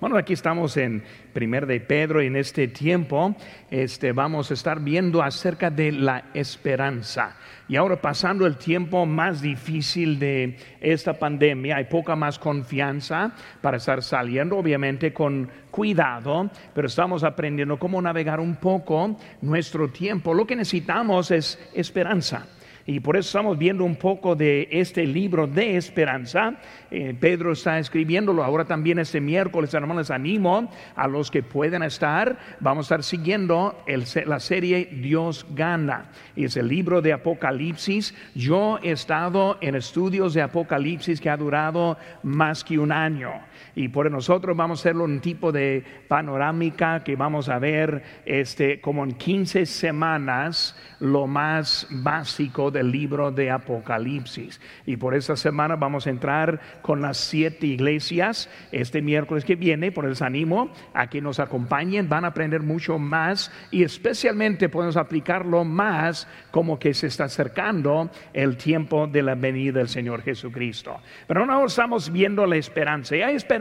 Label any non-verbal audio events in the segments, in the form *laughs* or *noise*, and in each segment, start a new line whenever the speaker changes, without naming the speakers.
Bueno, aquí estamos en Primer de Pedro y en este tiempo este, vamos a estar viendo acerca de la esperanza. Y ahora pasando el tiempo más difícil de esta pandemia, hay poca más confianza para estar saliendo, obviamente con cuidado, pero estamos aprendiendo cómo navegar un poco nuestro tiempo. Lo que necesitamos es esperanza. Y por eso estamos viendo un poco de este libro de esperanza. Eh, Pedro está escribiéndolo ahora también este miércoles. Hermanos, animo a los que pueden estar. Vamos a estar siguiendo la serie Dios gana. Es el libro de Apocalipsis. Yo he estado en estudios de Apocalipsis que ha durado más que un año. Y por nosotros vamos a hacerlo un tipo de panorámica que vamos a ver este, como en 15 semanas lo más básico del libro de Apocalipsis. Y por esta semana vamos a entrar con las siete iglesias este miércoles que viene. Por eso animo a que nos acompañen, van a aprender mucho más y especialmente podemos aplicarlo más como que se está acercando el tiempo de la venida del Señor Jesucristo. Pero ahora estamos viendo la esperanza. Y hay esperanza,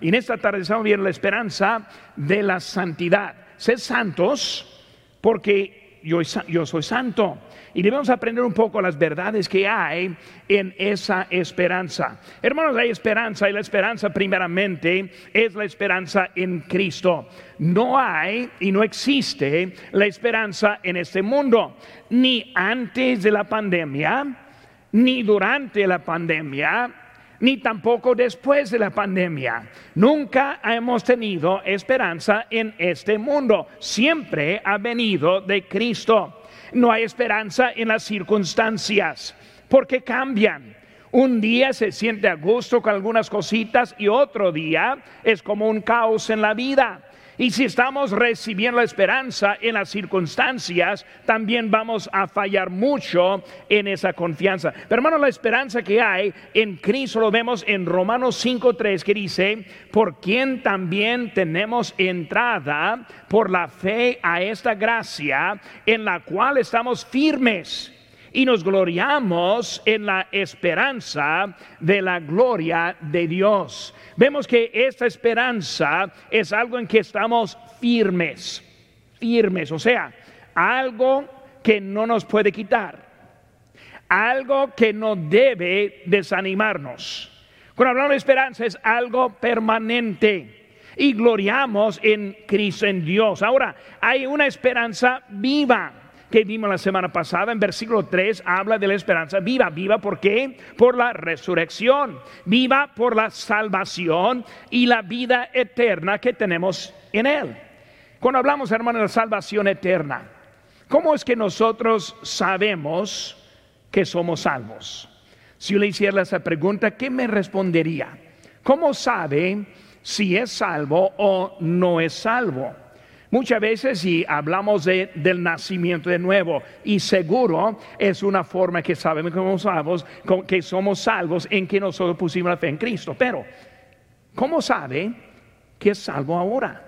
y en esta tarde estamos viendo la esperanza de la santidad. Ser santos porque yo, soy santo. Y debemos aprender un poco las verdades que hay en esa esperanza. Hermanos, hay esperanza y la esperanza primeramente es la esperanza en Cristo. No hay y no existe la esperanza en este mundo, ni antes de la pandemia, ni durante la pandemia, ni tampoco después de la pandemia. Nunca hemos tenido esperanza en este mundo. Siempre ha venido de Cristo. No hay esperanza en las circunstancias porque cambian. Un día se siente a gusto con algunas cositas y otro día es como un caos en la vida. Y si estamos recibiendo la esperanza en las circunstancias, también vamos a fallar mucho en esa confianza. Pero hermano, la esperanza que hay en Cristo lo vemos en Romanos 5.3 que dice, por quien también tenemos entrada por la fe a esta gracia en la cual estamos firmes y nos gloriamos en la esperanza de la gloria de Dios. Vemos que esta esperanza es algo en que estamos firmes, firmes, o sea, algo que no nos puede quitar, algo que no debe desanimarnos. Cuando hablamos de esperanza es algo permanente y gloriamos en Cristo, en Dios. Ahora, hay una esperanza viva que vimos la semana pasada, en versículo 3, habla de la esperanza viva. ¿Viva por qué? Por la resurrección. Viva por la salvación y la vida eterna que tenemos en Él. Cuando hablamos, hermano, de la salvación eterna, ¿cómo es que nosotros sabemos que somos salvos? Si yo le hiciera esa pregunta, ¿qué me respondería? ¿Cómo sabe si es salvo o no es salvo? Muchas veces si hablamos de, del nacimiento de nuevo y seguro es una forma que sabemos que somos salvos, que somos salvos en que nosotros pusimos la fe en Cristo. Pero, ¿cómo sabe que es salvo ahora?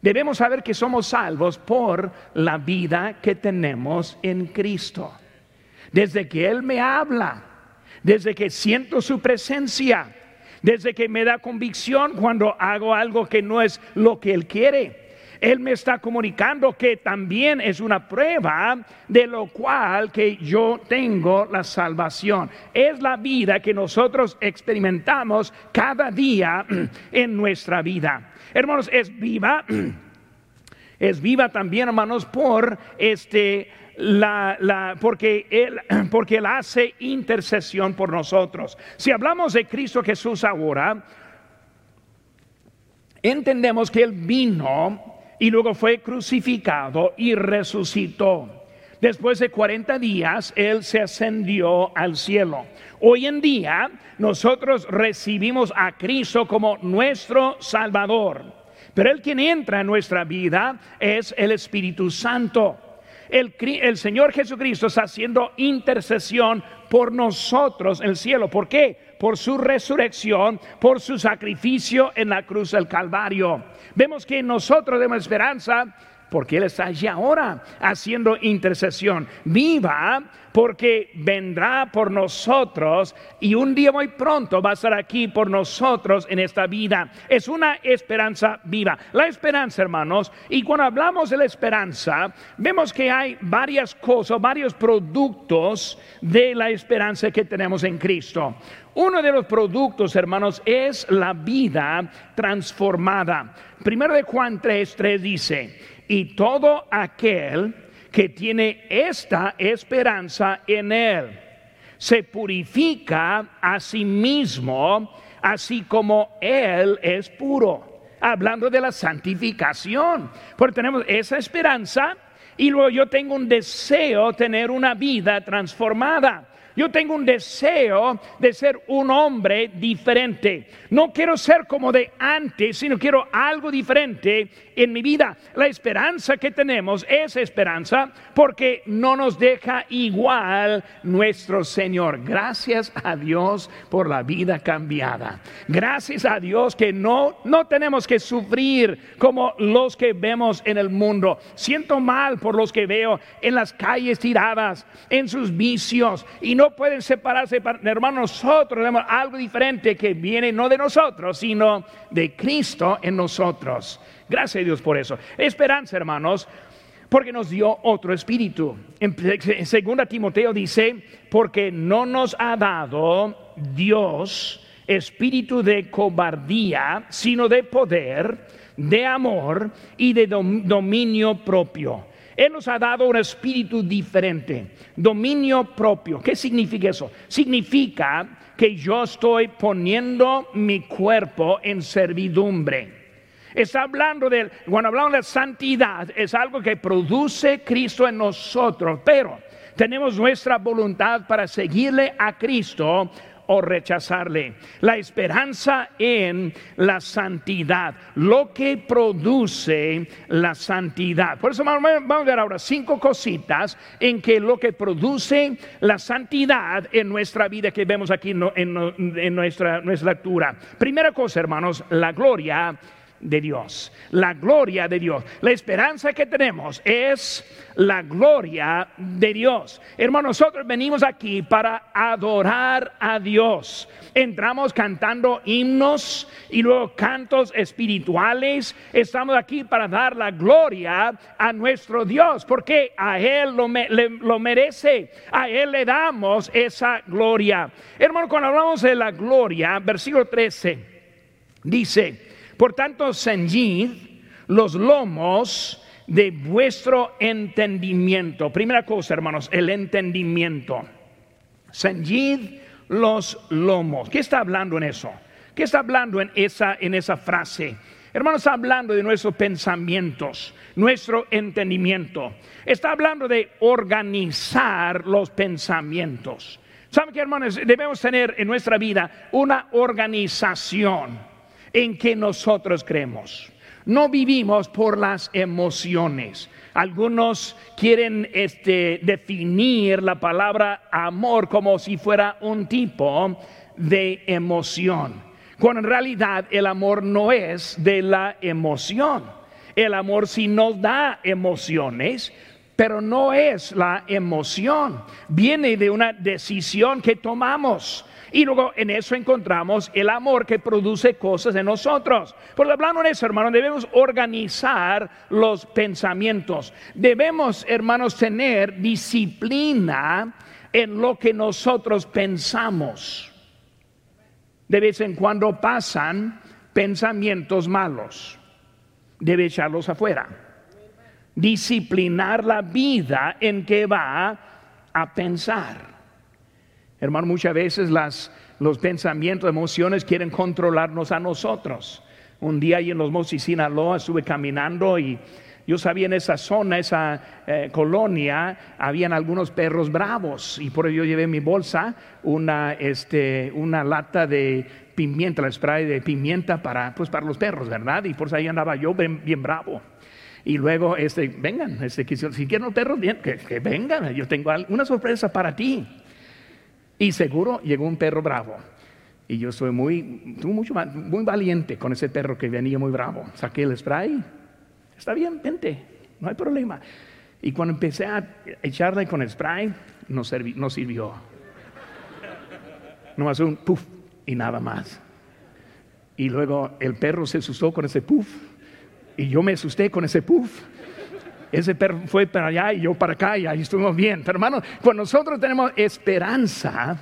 Debemos saber que somos salvos por la vida que tenemos en Cristo. Desde que Él me habla, desde que siento su presencia, desde que me da convicción cuando hago algo que no es lo que Él quiere él me está comunicando que también es una prueba de lo cual que yo tengo la salvación. Es la vida que nosotros experimentamos cada día *clears throat* en nuestra vida. Hermanos, es viva. *clears throat* Es viva también, hermanos, por este la, porque, él, *clears throat* porque Él hace intercesión por nosotros. Si hablamos de Cristo Jesús ahora, entendemos que Él vino y luego fue crucificado y resucitó. Después de 40 días, Él se ascendió al cielo. Hoy en día, nosotros recibimos a Cristo como nuestro Salvador. Pero el quien entra en nuestra vida es el Espíritu Santo. El, el, Señor Jesucristo está haciendo intercesión por nosotros en el cielo. ¿Por qué? Por su resurrección, por su sacrificio en la cruz del Calvario. Vemos que nosotros tenemos esperanza porque Él está allí ahora haciendo intercesión. Viva porque vendrá por nosotros y un día muy pronto va a estar aquí por nosotros en esta vida. Es una esperanza viva. La esperanza, hermanos, y cuando hablamos de la esperanza, vemos que hay varias cosas, varios productos de la esperanza que tenemos en Cristo. Uno de los productos, hermanos, es la vida transformada. Primero de Juan 3, 3 dice, y todo aquel que tiene esta esperanza en Él. Se purifica a sí mismo, así como Él es puro. Hablando de la santificación, porque tenemos esa esperanza y luego yo tengo un deseo tener una vida transformada. Yo tengo un deseo de ser un hombre diferente. No quiero ser como de antes, sino quiero algo diferente en mi vida. La esperanza que tenemos es esperanza porque no nos deja igual nuestro Señor. Gracias a Dios por la vida cambiada. Gracias a Dios que no, no tenemos que sufrir como los que vemos en el mundo. Siento mal por los que veo en las calles tiradas, en sus vicios y no pueden separarse. Hermanos, nosotros tenemos algo diferente que viene no de nosotros, sino de Cristo en nosotros. Gracias Dios por eso. Esperanza, hermanos, porque nos dio otro espíritu. En 2 Timoteo dice, porque no nos ha dado Dios espíritu de cobardía, sino de poder, de amor y de dominio propio. Él nos ha dado un espíritu diferente, dominio propio. ¿Qué significa eso? Significa que yo estoy poniendo mi cuerpo en servidumbre. Está hablando de, cuando hablamos de santidad, es algo que produce Cristo en nosotros, pero tenemos nuestra voluntad para seguirle a Cristo o rechazarle. La esperanza en la santidad, lo que produce la santidad. Por eso vamos a ver ahora cinco cositas en que lo que produce la santidad en nuestra vida que vemos aquí en, nuestra, nuestra lectura. Primera cosa, hermanos, la gloria de Dios, la gloria de Dios. La esperanza que tenemos es la gloria de Dios. Hermanos, nosotros venimos aquí para adorar a Dios. Entramos cantando himnos y luego cantos espirituales. Estamos aquí para dar la gloria a nuestro Dios, porque a Él lo, lo merece. A Él le damos esa gloria. Hermano, cuando hablamos de la gloria, versículo 13, dice, por tanto, ceñid los lomos de vuestro entendimiento. Primera cosa, hermanos, el entendimiento. Ceñid los lomos. ¿Qué está hablando en eso? ¿Qué está hablando en esa, en esa frase? Hermanos, está hablando de nuestros pensamientos, nuestro entendimiento. Está hablando de organizar los pensamientos. ¿Saben qué, hermanos? Debemos tener en nuestra vida una organización en que nosotros creemos. No vivimos por las emociones. Algunos quieren este, definir la palabra amor como si fuera un tipo de emoción, cuando en realidad el amor no es de la emoción. El amor sí nos da emociones, pero no es la emoción. Viene de una decisión que tomamos. Y luego en eso encontramos el amor que produce cosas en nosotros. Por hablando de eso, hermanos, debemos organizar los pensamientos. Debemos, hermanos, tener disciplina en lo que nosotros pensamos. De vez en cuando pasan pensamientos malos. Debe echarlos afuera. Disciplinar la vida en que va a pensar. Hermano, muchas veces los pensamientos, emociones quieren controlarnos a nosotros. Un día ahí en los Mosis, Sinaloa, estuve caminando y yo sabía en esa zona, esa eh, colonia, habían algunos perros bravos y por ello llevé en mi bolsa una, este, una lata de pimienta, la spray de pimienta para, pues, para los perros, ¿verdad? Y por eso ahí andaba yo bien, bravo. Y luego, este, vengan, este, si quieren los perros, bien, que, que vengan, yo tengo una sorpresa para ti. Y seguro llegó un perro bravo. Y yo soy muy, mucho muy valiente con ese perro que venía muy bravo. Saqué el spray. Está bien, vente. no hay problema. Y cuando empecé a echarle con el spray, no, no sirvió. *laughs* Nomás un puff y nada más. Y luego el perro se asustó con ese puff y yo me asusté con ese puff. Ese perro fue para allá y yo para acá y ahí estuvimos bien. Pero hermano, cuando nosotros tenemos esperanza,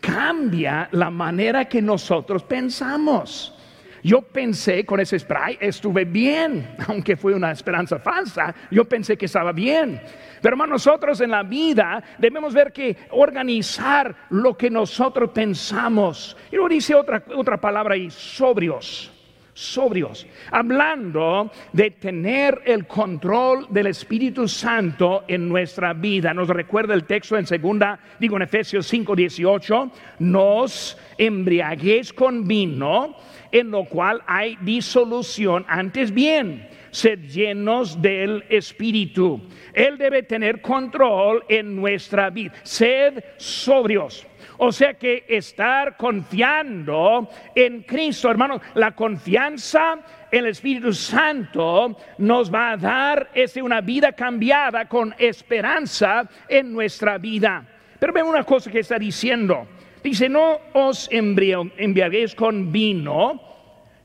cambia la manera que nosotros pensamos. Yo pensé con ese spray, estuve bien, *laughs* aunque fue una esperanza falsa, yo pensé que estaba bien. Pero hermano, nosotros en la vida debemos ver que organizar lo que nosotros pensamos. Y luego dice otra, otra palabra ahí, sobrios sobrios, hablando de tener el control del Espíritu Santo en nuestra vida. Nos recuerda el texto en segunda, digo en Efesios 5, 18, nos embriaguéis con vino, en lo cual hay disolución, antes bien, sed llenos del Espíritu. Él debe tener control en nuestra vida. Sed sobrios. O sea que estar confiando en Cristo, hermanos, la confianza en el Espíritu Santo nos va a dar este, una vida cambiada con esperanza en nuestra vida. Pero ven una cosa que está diciendo. Dice, no os embriaguéis con vino,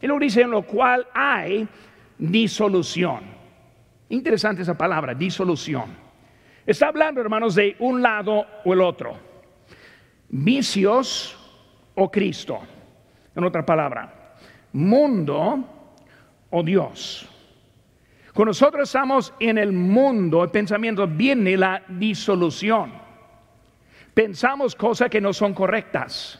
y luego dice, en lo cual hay disolución. Interesante esa palabra, disolución. Está hablando, hermanos, de un lado o el otro. Vicios o Cristo. En otra palabra, mundo o Dios. Cuando nosotros estamos en el mundo, el pensamiento viene la disolución. Pensamos cosas que no son correctas.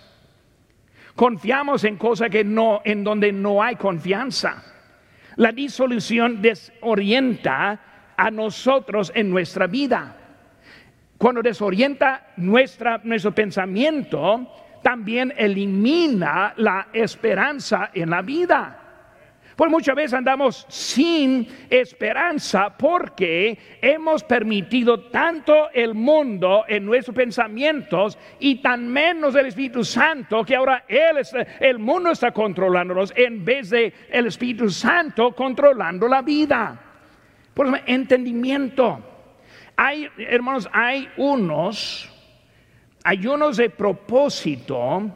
Confiamos en cosas que no, en donde no hay confianza. La disolución desorienta a nosotros en nuestra vida. Cuando desorienta nuestra, nuestro pensamiento, también elimina la esperanza en la vida. Pues muchas veces andamos sin esperanza porque hemos permitido tanto el mundo en nuestros pensamientos y tan menos el Espíritu Santo que ahora él el mundo está controlándonos en vez de el Espíritu Santo controlando la vida. Por eso, entendimiento. Hay, hermanos, hay unos, hay unos de propósito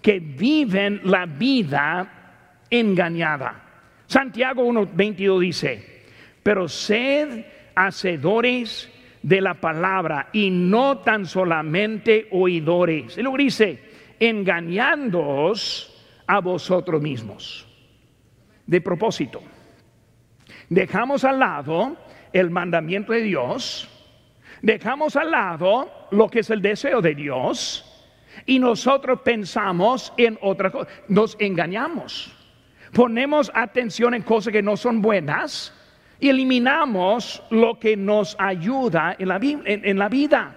que viven la vida engañada. Santiago 1.22 dice, pero sed hacedores de la palabra y no tan solamente oidores. Y luego dice, engañándoos a vosotros mismos. De propósito. Dejamos al lado el mandamiento de Dios, dejamos al lado lo que es el deseo de Dios y nosotros pensamos en otra cosa, nos engañamos ponemos atención en cosas que no son buenas y eliminamos lo que nos ayuda en la, vida.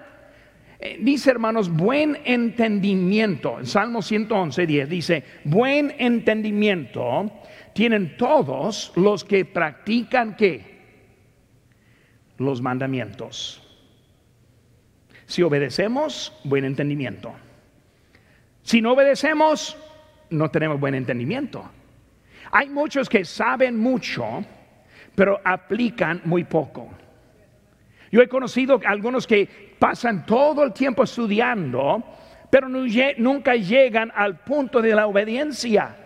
Eh, dice hermanos, buen entendimiento. En Salmo 111, 10 dice, buen entendimiento tienen todos los que practican qué? Los mandamientos. Si obedecemos, buen entendimiento. Si no obedecemos, no tenemos buen entendimiento. Hay muchos que saben mucho, pero aplican muy poco. Yo he conocido algunos que pasan todo el tiempo estudiando, pero nunca llegan al punto de la obediencia.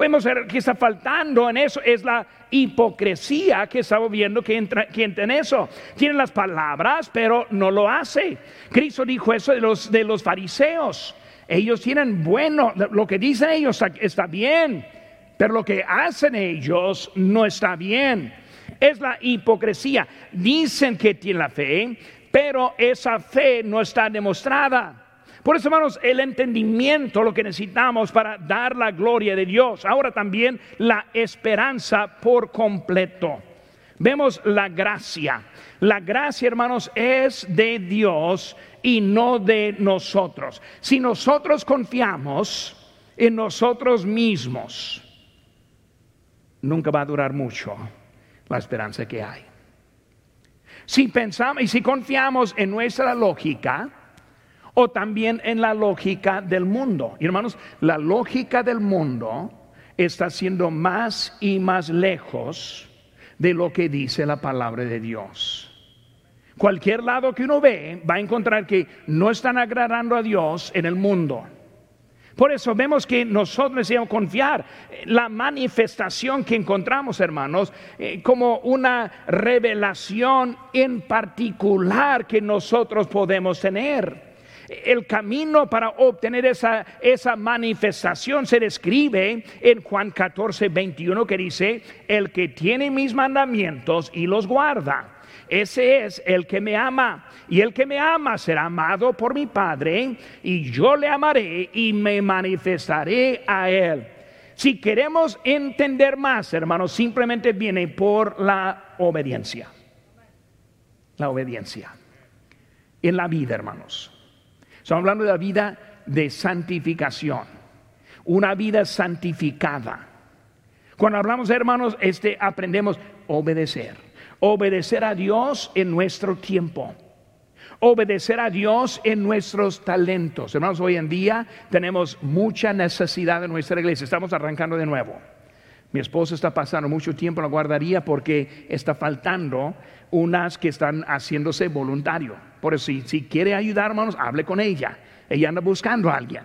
Podemos ver que está faltando en eso, es la hipocresía que estamos viendo que entra, que entra en eso. Tienen las palabras, pero no lo hace. Cristo dijo eso de los, de los fariseos. Ellos tienen bueno, lo que dicen ellos está bien pero lo que hacen ellos no está bien. Es la hipocresía. Dicen que tienen la fe, pero esa fe no está demostrada. Por eso, hermanos, el entendimiento, lo que necesitamos para dar la gloria de Dios. Ahora también la esperanza por completo. Vemos la gracia. La gracia, hermanos, es de Dios y no de nosotros. Si nosotros confiamos en nosotros mismos, nunca va a durar mucho la esperanza que hay. Si pensamos y si confiamos en nuestra lógica o también en la lógica del mundo, hermanos, la lógica del mundo está siendo más y más lejos de lo que dice la palabra de Dios. Cualquier lado que uno ve va a encontrar que no están agradando a Dios en el mundo. Por eso vemos que nosotros necesitamos confiar la manifestación que encontramos, hermanos, eh, como una revelación en particular que nosotros podemos tener. El camino para obtener esa, esa manifestación se describe en Juan 14, 21, que dice, el que tiene mis mandamientos y los guarda ese es el que me ama. Y el que me ama será amado por mi Padre. Y yo le amaré y me manifestaré a él. Si queremos entender más, hermanos, simplemente viene por la obediencia. La obediencia. En la vida, hermanos. Estamos hablando de la vida de santificación. Una vida santificada. Cuando hablamos, hermanos, este aprendemos obedecer Obedecer a Dios en nuestro tiempo. Obedecer a Dios en nuestros talentos. Hermanos, hoy en día tenemos mucha necesidad en nuestra iglesia. Estamos arrancando de nuevo. Mi esposa está pasando mucho tiempo en la guardería porque está faltando unas que están haciéndose voluntario. Por eso, si, si quiere ayudar, hermanos, hable con ella. Ella anda buscando a alguien.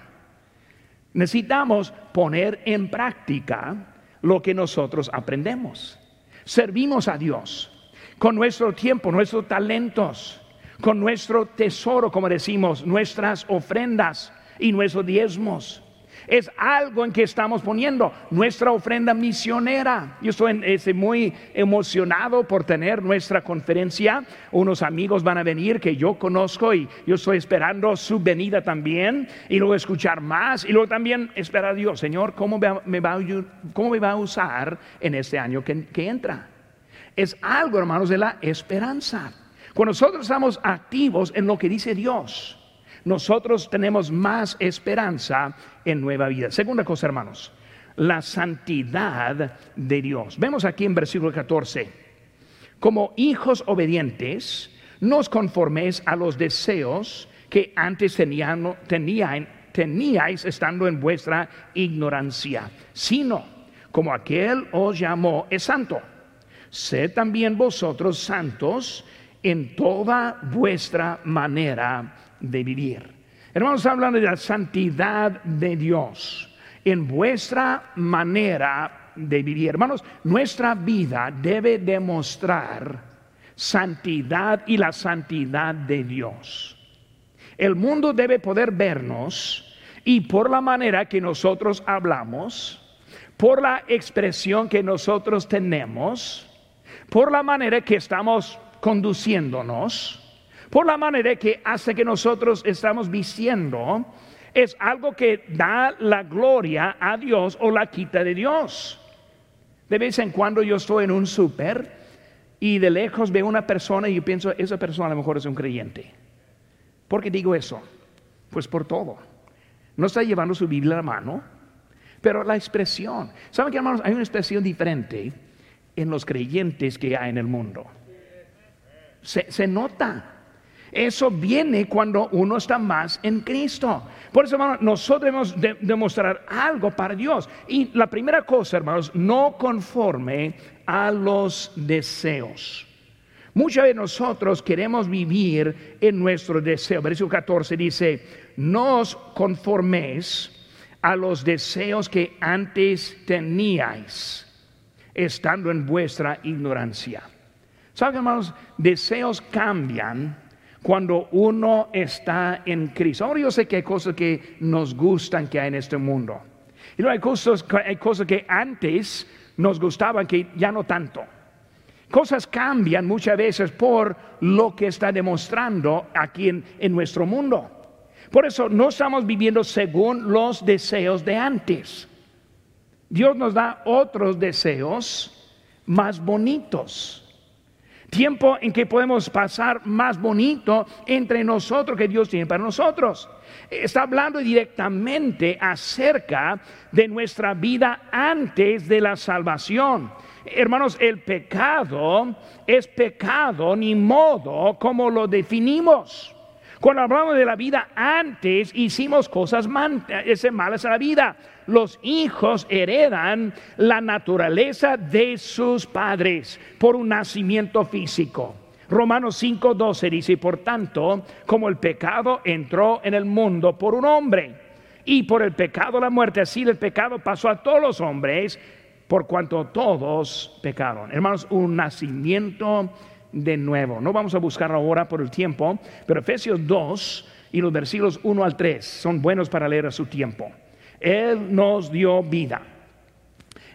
Necesitamos poner en práctica lo que nosotros aprendemos. Servimos a Dios con nuestro tiempo, nuestros talentos, con nuestro tesoro, como decimos, nuestras ofrendas y nuestros diezmos. Es algo en que estamos poniendo nuestra ofrenda misionera. Yo estoy muy emocionado por tener nuestra conferencia. Unos amigos van a venir que yo conozco y yo estoy esperando su venida también. Y luego escuchar más. Y luego también esperar a Dios, Señor, ¿cómo me va, cómo me va a usar en este año que entra? es algo, hermanos, de la esperanza. Cuando nosotros estamos activos en lo que dice Dios, nosotros tenemos más esperanza en nueva vida. Segunda cosa, hermanos, la santidad de Dios. Vemos aquí en versículo 14, como hijos obedientes, nos conforméis a los deseos que antes tenían, teníais estando en vuestra ignorancia, sino como aquel os llamó es santo sed también vosotros santos en toda vuestra manera de vivir. Hermanos, hablando de la santidad de Dios en vuestra manera de vivir. Hermanos, nuestra vida debe demostrar santidad y la santidad de Dios. El mundo debe poder vernos y por la manera que nosotros hablamos, por la expresión que nosotros tenemos, por la manera que estamos conduciéndonos, por la manera que hace que nosotros estamos vistiendo, es algo que da la gloria a Dios o la quita de Dios. De vez en cuando yo estoy en un súper y de lejos veo una persona y yo pienso, esa persona a lo mejor es un creyente. ¿Por qué digo eso? Pues por todo. No está llevando su Biblia a la mano, pero la expresión. ¿Saben qué, hermanos? Hay una expresión diferente en los creyentes que hay en el mundo. Se, nota. Eso viene cuando uno está más en Cristo. Por eso, hermanos, nosotros debemos demostrar algo para Dios. Y la primera cosa, hermanos, no conforme a los deseos. Muchas veces nosotros queremos vivir en nuestro deseo. Versículo 14 dice, no os conforméis a los deseos que antes teníais estando en vuestra ignorancia. ¿Saben, hermanos? Deseos cambian cuando uno está en Cristo. Ahora yo sé que hay cosas que nos gustan que hay en este mundo. Y no hay cosas, hay cosas que antes nos gustaban que ya no tanto. Cosas cambian muchas veces por lo que está demostrando aquí en, en nuestro mundo. Por eso no estamos viviendo según los deseos de antes. Dios nos da otros deseos más bonitos. Tiempo en que podemos pasar más bonito entre nosotros que Dios tiene para nosotros. Está hablando directamente acerca de nuestra vida antes de la salvación. Hermanos, el pecado es pecado ni modo como lo definimos. Cuando hablamos de la vida antes, hicimos cosas malas en la vida. Los hijos heredan la naturaleza de sus padres por un nacimiento físico. Romanos 5:12 dice, por tanto, como el pecado entró en el mundo por un hombre, y por el pecado la muerte, así el pecado pasó a todos los hombres, por cuanto todos pecaron. Hermanos, un nacimiento de nuevo. No vamos a buscar ahora por el tiempo, pero Efesios 2 y los versículos 1 al 3 son buenos para leer a su tiempo. Él nos dio vida.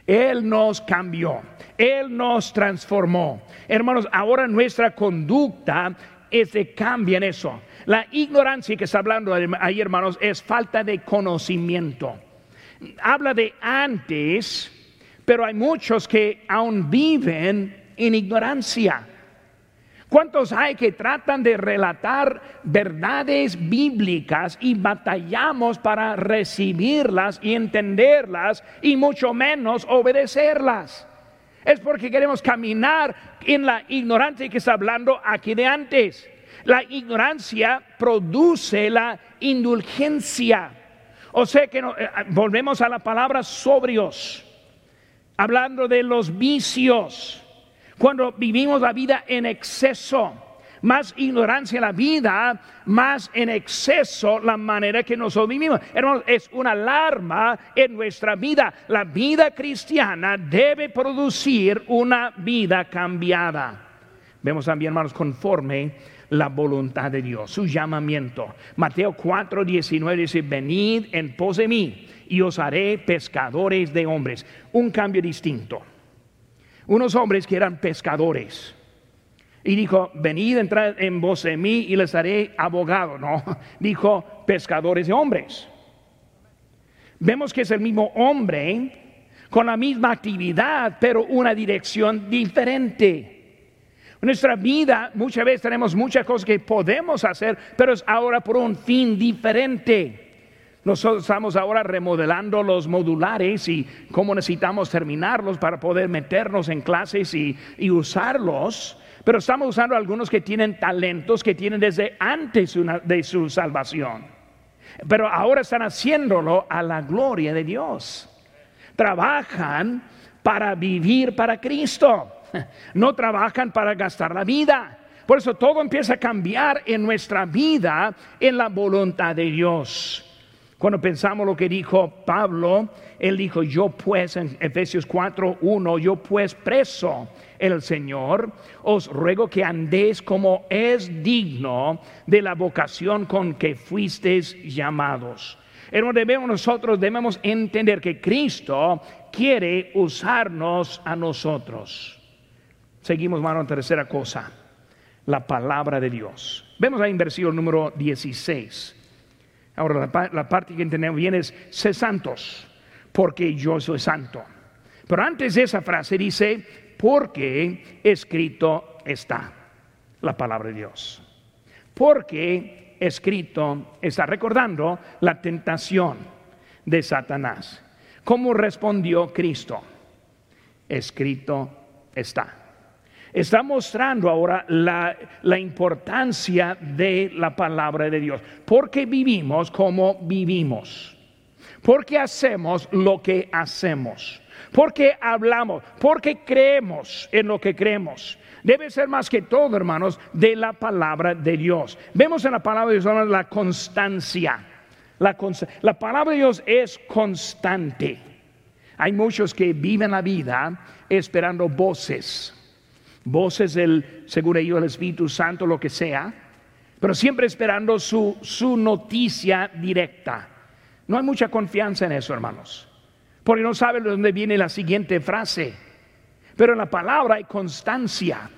Él nos cambió. Él nos transformó. Hermanos, ahora nuestra conducta es de cambio en eso. La ignorancia que está hablando ahí, hermanos, es falta de conocimiento. Habla de antes, pero hay muchos que aún viven en ignorancia. ¿Cuántos hay que tratan de relatar verdades bíblicas y batallamos para recibirlas y entenderlas y mucho menos obedecerlas? Es porque queremos caminar en la ignorancia que está hablando aquí de antes. La ignorancia produce la indulgencia. O sea que eh, volvemos a la palabra sobrios, hablando de los vicios cuando vivimos la vida en exceso. Más ignorancia la vida, más en exceso la manera que nosotros vivimos. Hermanos, es una alarma en nuestra vida. La vida cristiana debe producir una vida cambiada. Vemos también, hermanos, conforme la voluntad de Dios, su llamamiento. Mateo 4, 19 dice, venid en pos de mí y os haré pescadores de hombres. Un cambio distinto unos hombres que eran pescadores. Y dijo, venid, entrad en vos de mí y les haré abogado. No, *laughs* dijo pescadores de hombres. Vemos que es el mismo hombre con la misma actividad, pero una dirección diferente. En nuestra vida muchas veces tenemos muchas cosas que podemos hacer, pero es ahora por un fin diferente. Nosotros estamos ahora remodelando los modulares y cómo necesitamos terminarlos para poder meternos en clases y, usarlos. Pero estamos usando algunos que tienen talentos que tienen desde antes de su salvación. Pero ahora están haciéndolo a la gloria de Dios. Trabajan para vivir para Cristo. *laughs* No trabajan para gastar la vida. Por eso todo empieza a cambiar en nuestra vida en la voluntad de Dios. Cuando pensamos lo que dijo Pablo, él dijo, yo pues en Efesios 4, 1, yo pues preso el Señor, os ruego que andéis como es digno de la vocación con que fuisteis llamados. Pero debemos nosotros debemos entender que Cristo quiere usarnos a nosotros. Seguimos, mano, tercera cosa, la palabra de Dios. Vemos ahí en versículo número 16. Ahora, la, parte que entendemos bien es, sé santos, porque yo soy santo. Pero antes de esa frase dice, porque escrito está la palabra de Dios. Porque escrito está recordando la tentación de Satanás. ¿Cómo respondió Cristo? Escrito está está mostrando ahora la, importancia de la palabra de Dios. Porque vivimos como vivimos. Porque hacemos lo que hacemos. Porque hablamos. Porque creemos en lo que creemos. Debe ser más que todo, hermanos, de la palabra de Dios. Vemos en la palabra de Dios la constancia. La, la palabra de Dios es constante. Hay muchos que viven la vida esperando voces voces del, según ellos, el Espíritu Santo, lo que sea, pero siempre esperando su, su noticia directa. No hay mucha confianza en eso, hermanos, porque no saben de dónde viene la siguiente frase. Pero en la palabra hay constancia.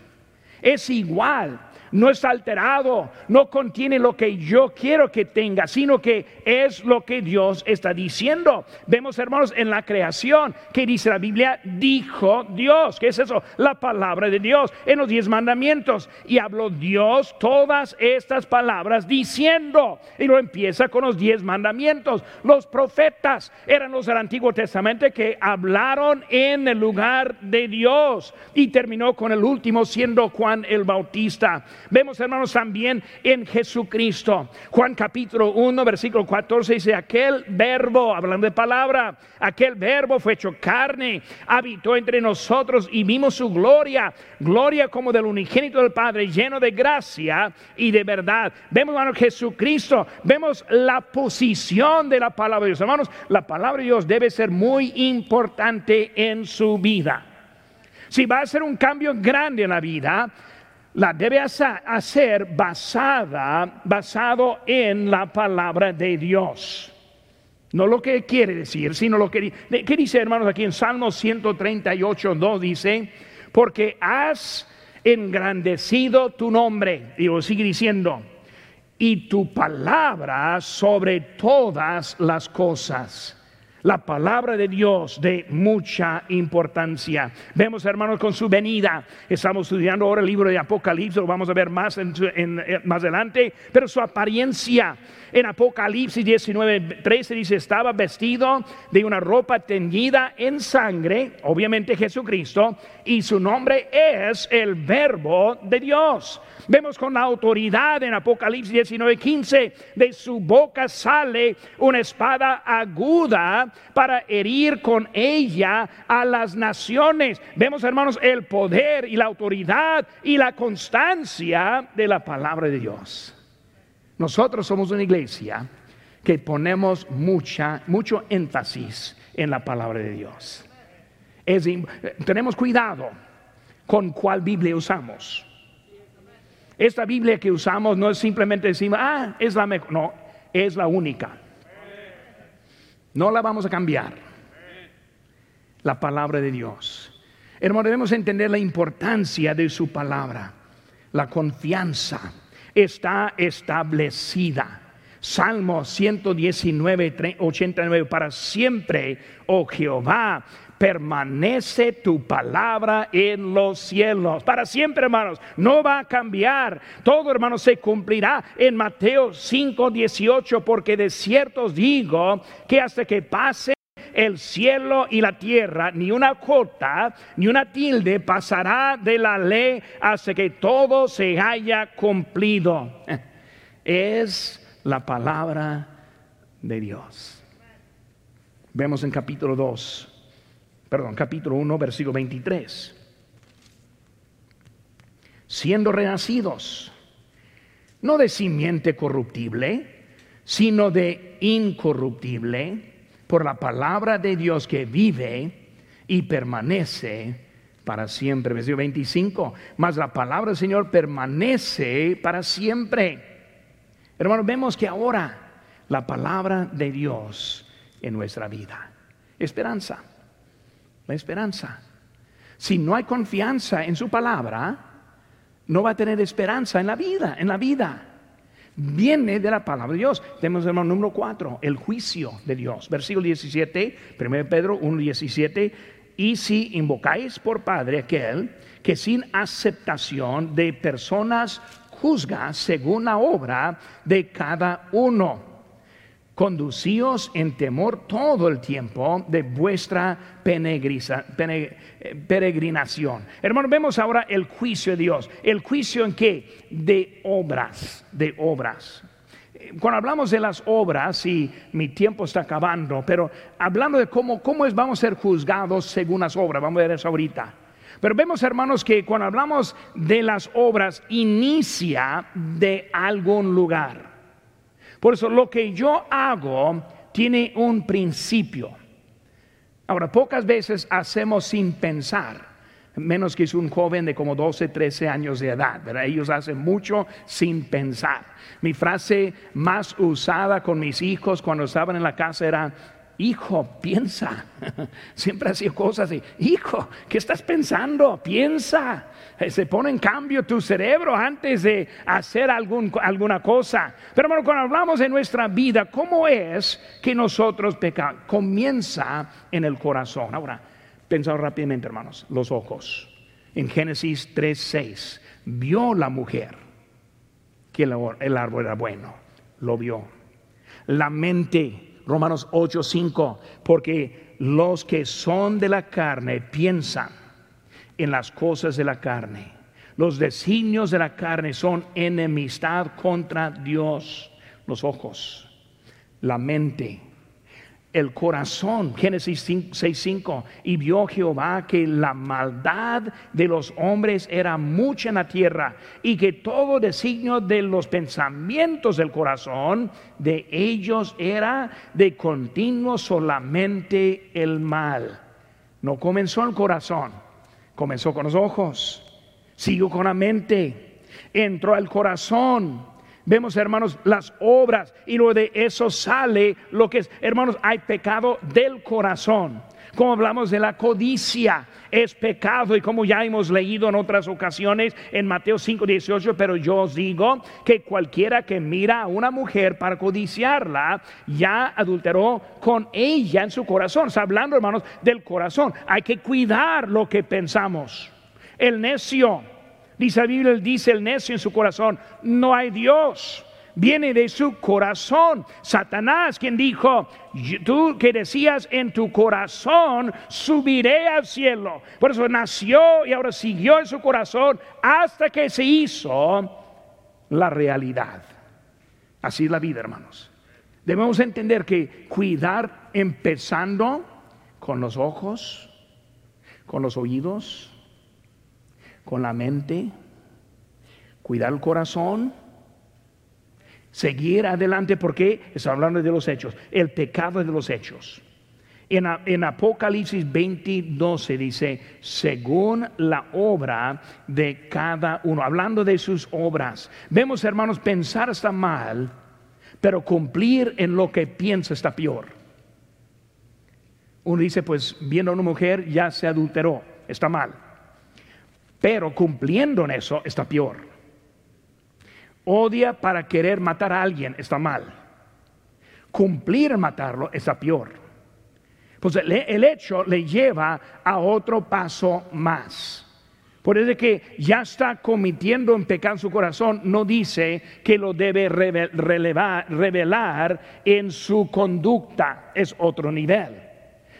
Es igual no está alterado, no contiene lo que yo quiero que tenga, sino que es lo que Dios está diciendo. Vemos, hermanos, en la creación que dice la Biblia, dijo Dios. ¿Qué es eso? La palabra de Dios en los diez mandamientos. Y habló Dios todas estas palabras diciendo. Y lo empieza con los diez mandamientos. Los profetas eran los del Antiguo Testamento que hablaron en el lugar de Dios. Y terminó con el último siendo Juan el Bautista. Vemos, hermanos, también en Jesucristo. Juan capítulo 1, versículo 14 dice, aquel verbo, hablando de palabra, aquel verbo fue hecho carne, habitó entre nosotros y vimos su gloria, gloria como del unigénito del Padre, lleno de gracia y de verdad. Vemos, hermanos, Jesucristo, vemos la posición de la palabra de Dios. Hermanos, la palabra de Dios debe ser muy importante en su vida. Si va a ser un cambio grande en la vida, la debe hacer basada, basado en la palabra de Dios. No lo que quiere decir, sino lo que ¿qué dice, hermanos, aquí en Salmo 138, 2 dice, porque has engrandecido tu nombre, y sigue diciendo, y tu palabra sobre todas las cosas la palabra de Dios de mucha importancia. Vemos, hermanos, con su venida. Estamos estudiando ahora el libro de Apocalipsis, lo vamos a ver más, eh, más adelante, pero su apariencia en Apocalipsis 19, 13 dice, estaba vestido de una ropa teñida en sangre, obviamente Jesucristo, y su nombre es el verbo de Dios. Vemos con la autoridad en Apocalipsis 19, 15, de su boca sale una espada aguda para herir con ella a las naciones. Vemos, hermanos, el poder y la autoridad y la constancia de la palabra de Dios. Nosotros somos una iglesia que ponemos mucha, mucho énfasis en la palabra de Dios. tenemos cuidado con cuál Biblia usamos. Esta Biblia que usamos no es simplemente decir, ah, es la mejor, no, es la única. No la vamos a cambiar. La palabra de Dios. Hermano, debemos entender la importancia de su palabra, la confianza está establecida. Salmo 119, 89, para siempre, oh Jehová, permanece tu palabra en los cielos. Para siempre, hermanos, no va a cambiar. Todo, hermanos, se cumplirá en Mateo 5, 18, porque de cierto os digo que hasta que pase el cielo y la tierra, ni una cota, ni una tilde pasará de la ley hasta que todo se haya cumplido. *laughs* Es la palabra de Dios. Vemos en capítulo 2, perdón, capítulo 1, versículo 23. Siendo renacidos, no de simiente corruptible, sino de incorruptible por la palabra de Dios que vive y permanece para siempre. Versículo 25. Mas la palabra del Señor permanece para siempre. Hermanos, vemos que ahora la palabra de Dios en nuestra vida. Esperanza. Esperanza. Si no hay confianza en su palabra, no va a tener esperanza en la vida, en la vida viene de la palabra de Dios. Tenemos el número 4, el juicio de Dios. Versículo 17, 1 Pedro 1, 17. Y si invocáis por Padre aquel que sin aceptación de personas juzga según la obra de cada uno conducíos en temor todo el tiempo de vuestra peregrinación. Hermanos, vemos ahora el juicio de Dios. ¿El juicio en qué? De obras, de obras. Cuando hablamos de las obras, y mi tiempo está acabando, pero hablando de cómo, cómo es, vamos a ser juzgados según las obras, vamos a ver eso ahorita. Pero vemos, hermanos, que cuando hablamos de las obras, inicia de algún lugar. Por eso lo que yo hago tiene un principio. Ahora, pocas veces hacemos sin pensar, menos que es un joven de como 12, 13 años de edad, Ellos hacen mucho sin pensar. Mi frase más usada con mis hijos cuando estaban en la casa era, hijo, piensa. *laughs* Siempre hacía cosas así, hijo, ¿qué estás pensando? Piensa. Eh, se pone en cambio tu cerebro antes de hacer alguna cosa. Pero bueno, cuando hablamos de nuestra vida, ¿cómo es que nosotros pecamos? Comienza en el corazón. Ahora, pensamos rápidamente, hermanos, los ojos. En Génesis 3:6, vio la mujer que el árbol era bueno, lo vio. La mente Romanos 8:5, porque los que son de la carne piensan en las cosas de la carne, Los designios de la carne son enemistad contra Dios. Los ojos, la mente, el corazón. Génesis 6:5. Y vio Jehová que la maldad de los hombres era mucha en la tierra y que todo designio de los pensamientos del corazón de ellos era de continuo solamente el mal. No comenzó el corazón, comenzó con los ojos, siguió con la mente, entró al corazón Vemos, hermanos, las obras y luego de eso sale lo que es, hermanos, hay pecado del corazón. Como hablamos de la codicia, es pecado y como ya hemos leído en otras ocasiones en Mateo 5, 18, pero yo os digo que cualquiera que mira a una mujer para codiciarla, ya adulteró con ella en su corazón. Está hablando, hermanos, del corazón. Hay que cuidar lo que pensamos. El necio Dice la Biblia, dice el necio en su corazón, no hay Dios. Viene de su corazón. Satanás quien dijo, tú que decías en tu corazón, subiré al cielo. Por eso nació y ahora siguió en su corazón hasta que se hizo la realidad. Así es la vida, hermanos. Debemos entender que cuidar empezando con los ojos, con los oídos, con la mente, cuidar el corazón, seguir adelante porque está hablando de los hechos, el pecado de los hechos. En, en Apocalipsis 22 se dice, según la obra de cada uno, hablando de sus obras. Vemos, hermanos, pensar está mal, pero cumplir en lo que piensa está peor. Uno dice, pues viendo a una mujer ya se adulteró, está mal. Pero cumpliendo en eso está peor. Odia para querer matar a alguien está mal. Cumplir matarlo está peor. Pues el, hecho le lleva a otro paso más. Por eso que ya está cometiendo un pecado en su corazón, no dice que lo debe revelar en su conducta, es otro nivel.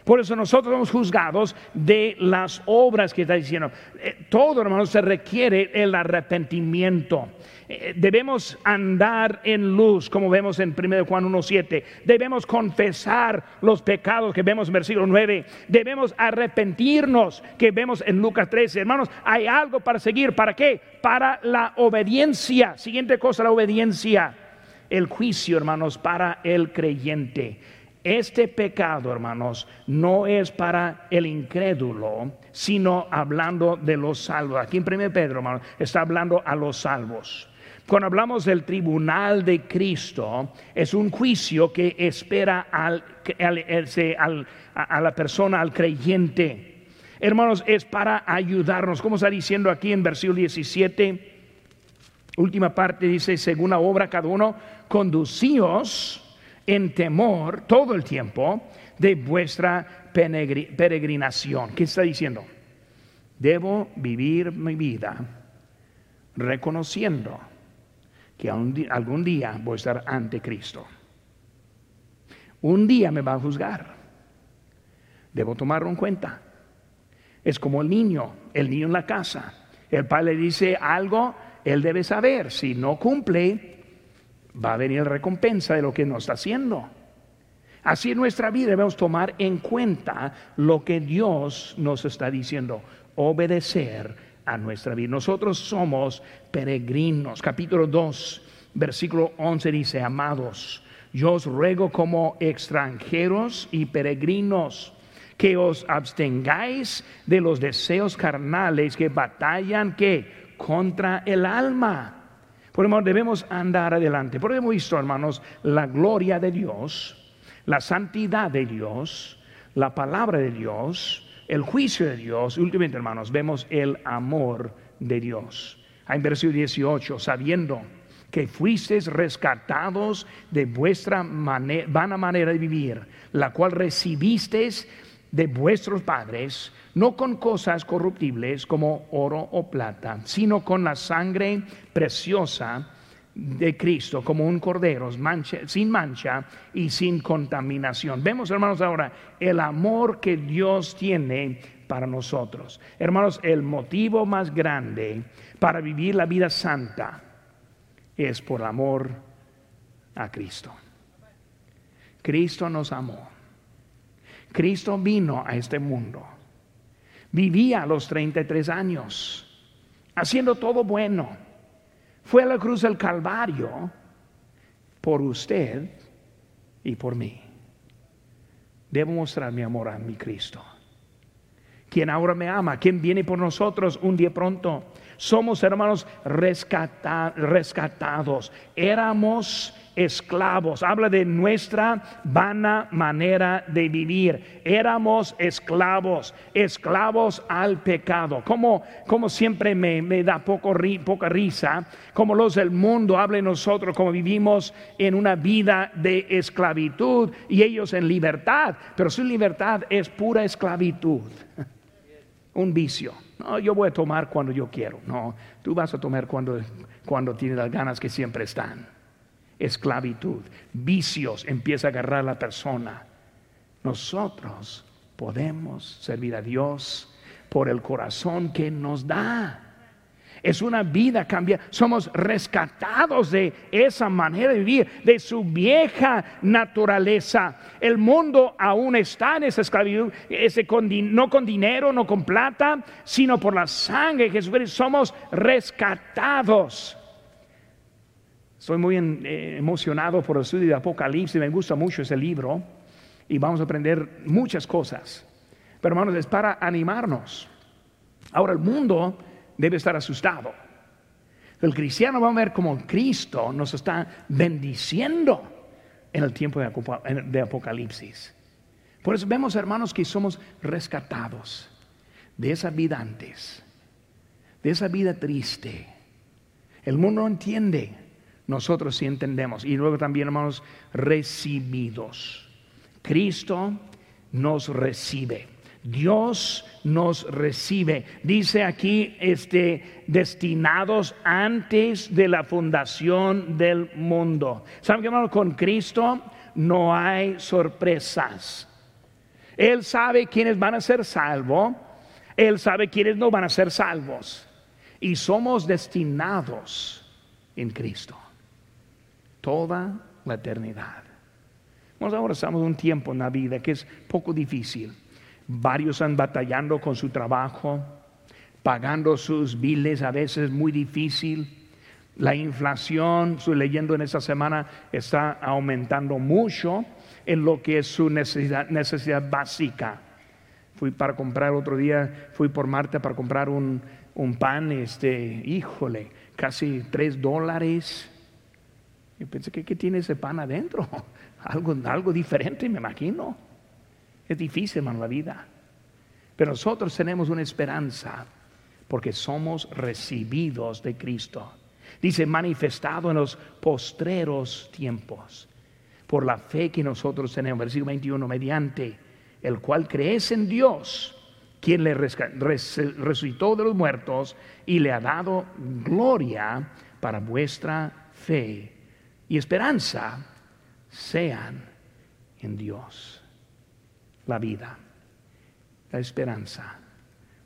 Por eso nosotros somos juzgados de las obras que está diciendo. Eh, todo, hermano, se requiere el arrepentimiento. Eh, debemos andar en luz, como vemos en 1 Juan 1.7. Debemos confesar los pecados que vemos en versículo 9. Debemos arrepentirnos, que vemos en Lucas 13. Hermanos, hay algo para seguir. ¿Para qué? Para la obediencia. Siguiente cosa, la obediencia. El juicio, hermanos, para el creyente. Este pecado, hermanos, no es para el incrédulo, sino hablando de los salvos. Aquí en 1 Pedro, hermanos, está hablando a los salvos. Cuando hablamos del tribunal de Cristo, es un juicio que espera a la persona, al creyente. Hermanos, es para ayudarnos. Como está diciendo aquí en versículo 17, última parte dice, según la obra cada uno, conducíos en temor todo el tiempo de vuestra peregrinación. ¿Qué está diciendo? Debo vivir mi vida reconociendo que algún día voy a estar ante Cristo. Un día me va a juzgar. Debo tomarlo en cuenta. Es como el niño, el niño en la casa. El padre le dice algo, él debe saber. Si no cumple, va a venir recompensa de lo que nos está haciendo. Así en nuestra vida debemos tomar en cuenta lo que Dios nos está diciendo, obedecer a nuestra vida. Nosotros somos peregrinos. Capítulo 2, versículo 11 dice, amados, yo os ruego como extranjeros y peregrinos que os abstengáis de los deseos carnales que batallan que contra el alma por eso debemos andar adelante. Por eso hemos visto, hermanos, la gloria de Dios, la santidad de Dios, la palabra de Dios, el juicio de Dios. Y últimamente, hermanos, vemos el amor de Dios. En versículo 18, sabiendo que fuisteis rescatados de vuestra vana manera de vivir, la cual recibisteis de vuestros padres, no con cosas corruptibles como oro o plata, sino con la sangre preciosa de Cristo, como un cordero sin mancha y sin contaminación. Vemos, hermanos, ahora el amor que Dios tiene para nosotros. Hermanos, el motivo más grande para vivir la vida santa es por amor a Cristo. Cristo nos amó. Cristo vino a este mundo. Vivía a los 33 años, haciendo todo bueno. Fue a la cruz del Calvario por usted y por mí. Debo mostrar mi amor a mi Cristo. Quien ahora me ama, quien viene por nosotros un día pronto. Somos hermanos rescatados. Éramos esclavos. Habla de nuestra vana manera de vivir. Éramos esclavos, esclavos al pecado. Como, como siempre me, da poco, poca risa, como los del mundo hablan nosotros, como vivimos en una vida de esclavitud y ellos en libertad. Pero su libertad es pura esclavitud. *laughs* Un vicio. No, yo voy a tomar cuando yo quiero. No, tú vas a tomar cuando, cuando tienes las ganas que siempre están esclavitud, vicios empieza a agarrar a la persona. Nosotros podemos servir a Dios por el corazón que nos da. Es una vida cambiada. Somos rescatados de esa manera de vivir, de su vieja naturaleza. El mundo aún está en esa esclavitud, ese no con dinero, no con plata, sino por la sangre de Jesucristo. Somos rescatados. Estoy muy eh, emocionado por el estudio de Apocalipsis, me gusta mucho ese libro y vamos a aprender muchas cosas. Pero hermanos, es para animarnos. Ahora el mundo debe estar asustado. El cristiano va a ver como Cristo nos está bendiciendo en el tiempo de Apocalipsis. Por eso vemos, hermanos, que somos rescatados de esa vida antes, de esa vida triste. El mundo no entiende nosotros sí entendemos. Y luego también, hermanos, recibidos. Cristo nos recibe. Dios nos recibe. Dice aquí, este, destinados antes de la fundación del mundo. ¿Saben qué, hermanos? Con Cristo no hay sorpresas. Él sabe quiénes van a ser salvos. Él sabe quiénes no van a ser salvos. Y somos destinados en Cristo toda la eternidad. ahora estamos en un tiempo en la vida que es poco difícil. Varios están batallando con su trabajo, pagando sus biles a veces muy difícil. La inflación, estoy leyendo en esta semana, está aumentando mucho en lo que es su necesidad, necesidad básica. Fui para comprar otro día, fui por Marta para comprar un, un pan, este, híjole, casi tres dólares. Y pensé, ¿qué, tiene ese pan adentro? *laughs* algo, algo diferente, me imagino. Es difícil, hermano, la vida. Pero nosotros tenemos una esperanza porque somos recibidos de Cristo. Dice, manifestado en los postreros tiempos, por la fe que nosotros tenemos. Versículo 21, mediante el cual crees en Dios, quien le resucitó de los muertos y le ha dado gloria para vuestra fe y esperanza sean en Dios. La vida, la esperanza.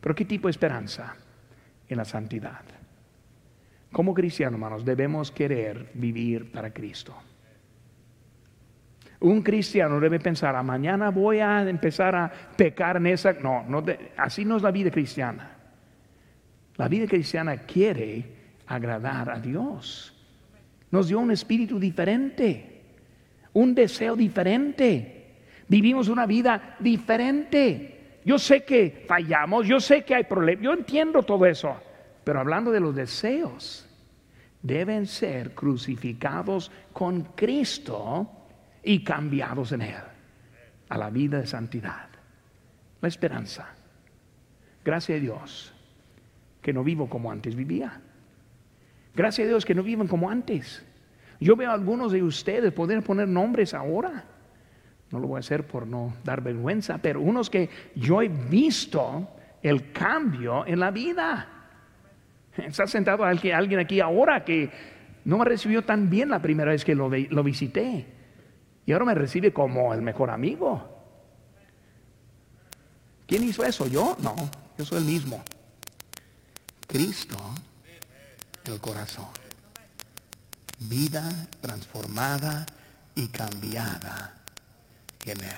¿Pero qué tipo de esperanza? En la santidad. Como cristianos, hermanos, debemos querer vivir para Cristo. Un cristiano debe pensar, a ah, mañana voy a empezar a pecar en esa... No, no así no es la vida cristiana. La vida cristiana quiere agradar a Dios nos dio un espíritu diferente, un deseo diferente. Vivimos una vida diferente. Yo sé que fallamos, yo sé que hay problemas, yo entiendo todo eso, pero hablando de los deseos, deben ser crucificados con Cristo y cambiados en Él a la vida de santidad. La esperanza. Gracias a Dios que no vivo como antes vivía. Gracias a Dios que no viven como antes. Yo veo a algunos de ustedes poder poner nombres ahora. No lo voy a hacer por no dar vergüenza, pero unos que yo he visto el cambio en la vida. Está sentado alguien aquí ahora que no me recibió tan bien la primera vez que lo, lo visité. Y ahora me recibe como el mejor amigo. ¿Quién hizo eso? ¿Yo? No, yo soy el mismo. Cristo, el corazón. Vida transformada y cambiada en Él.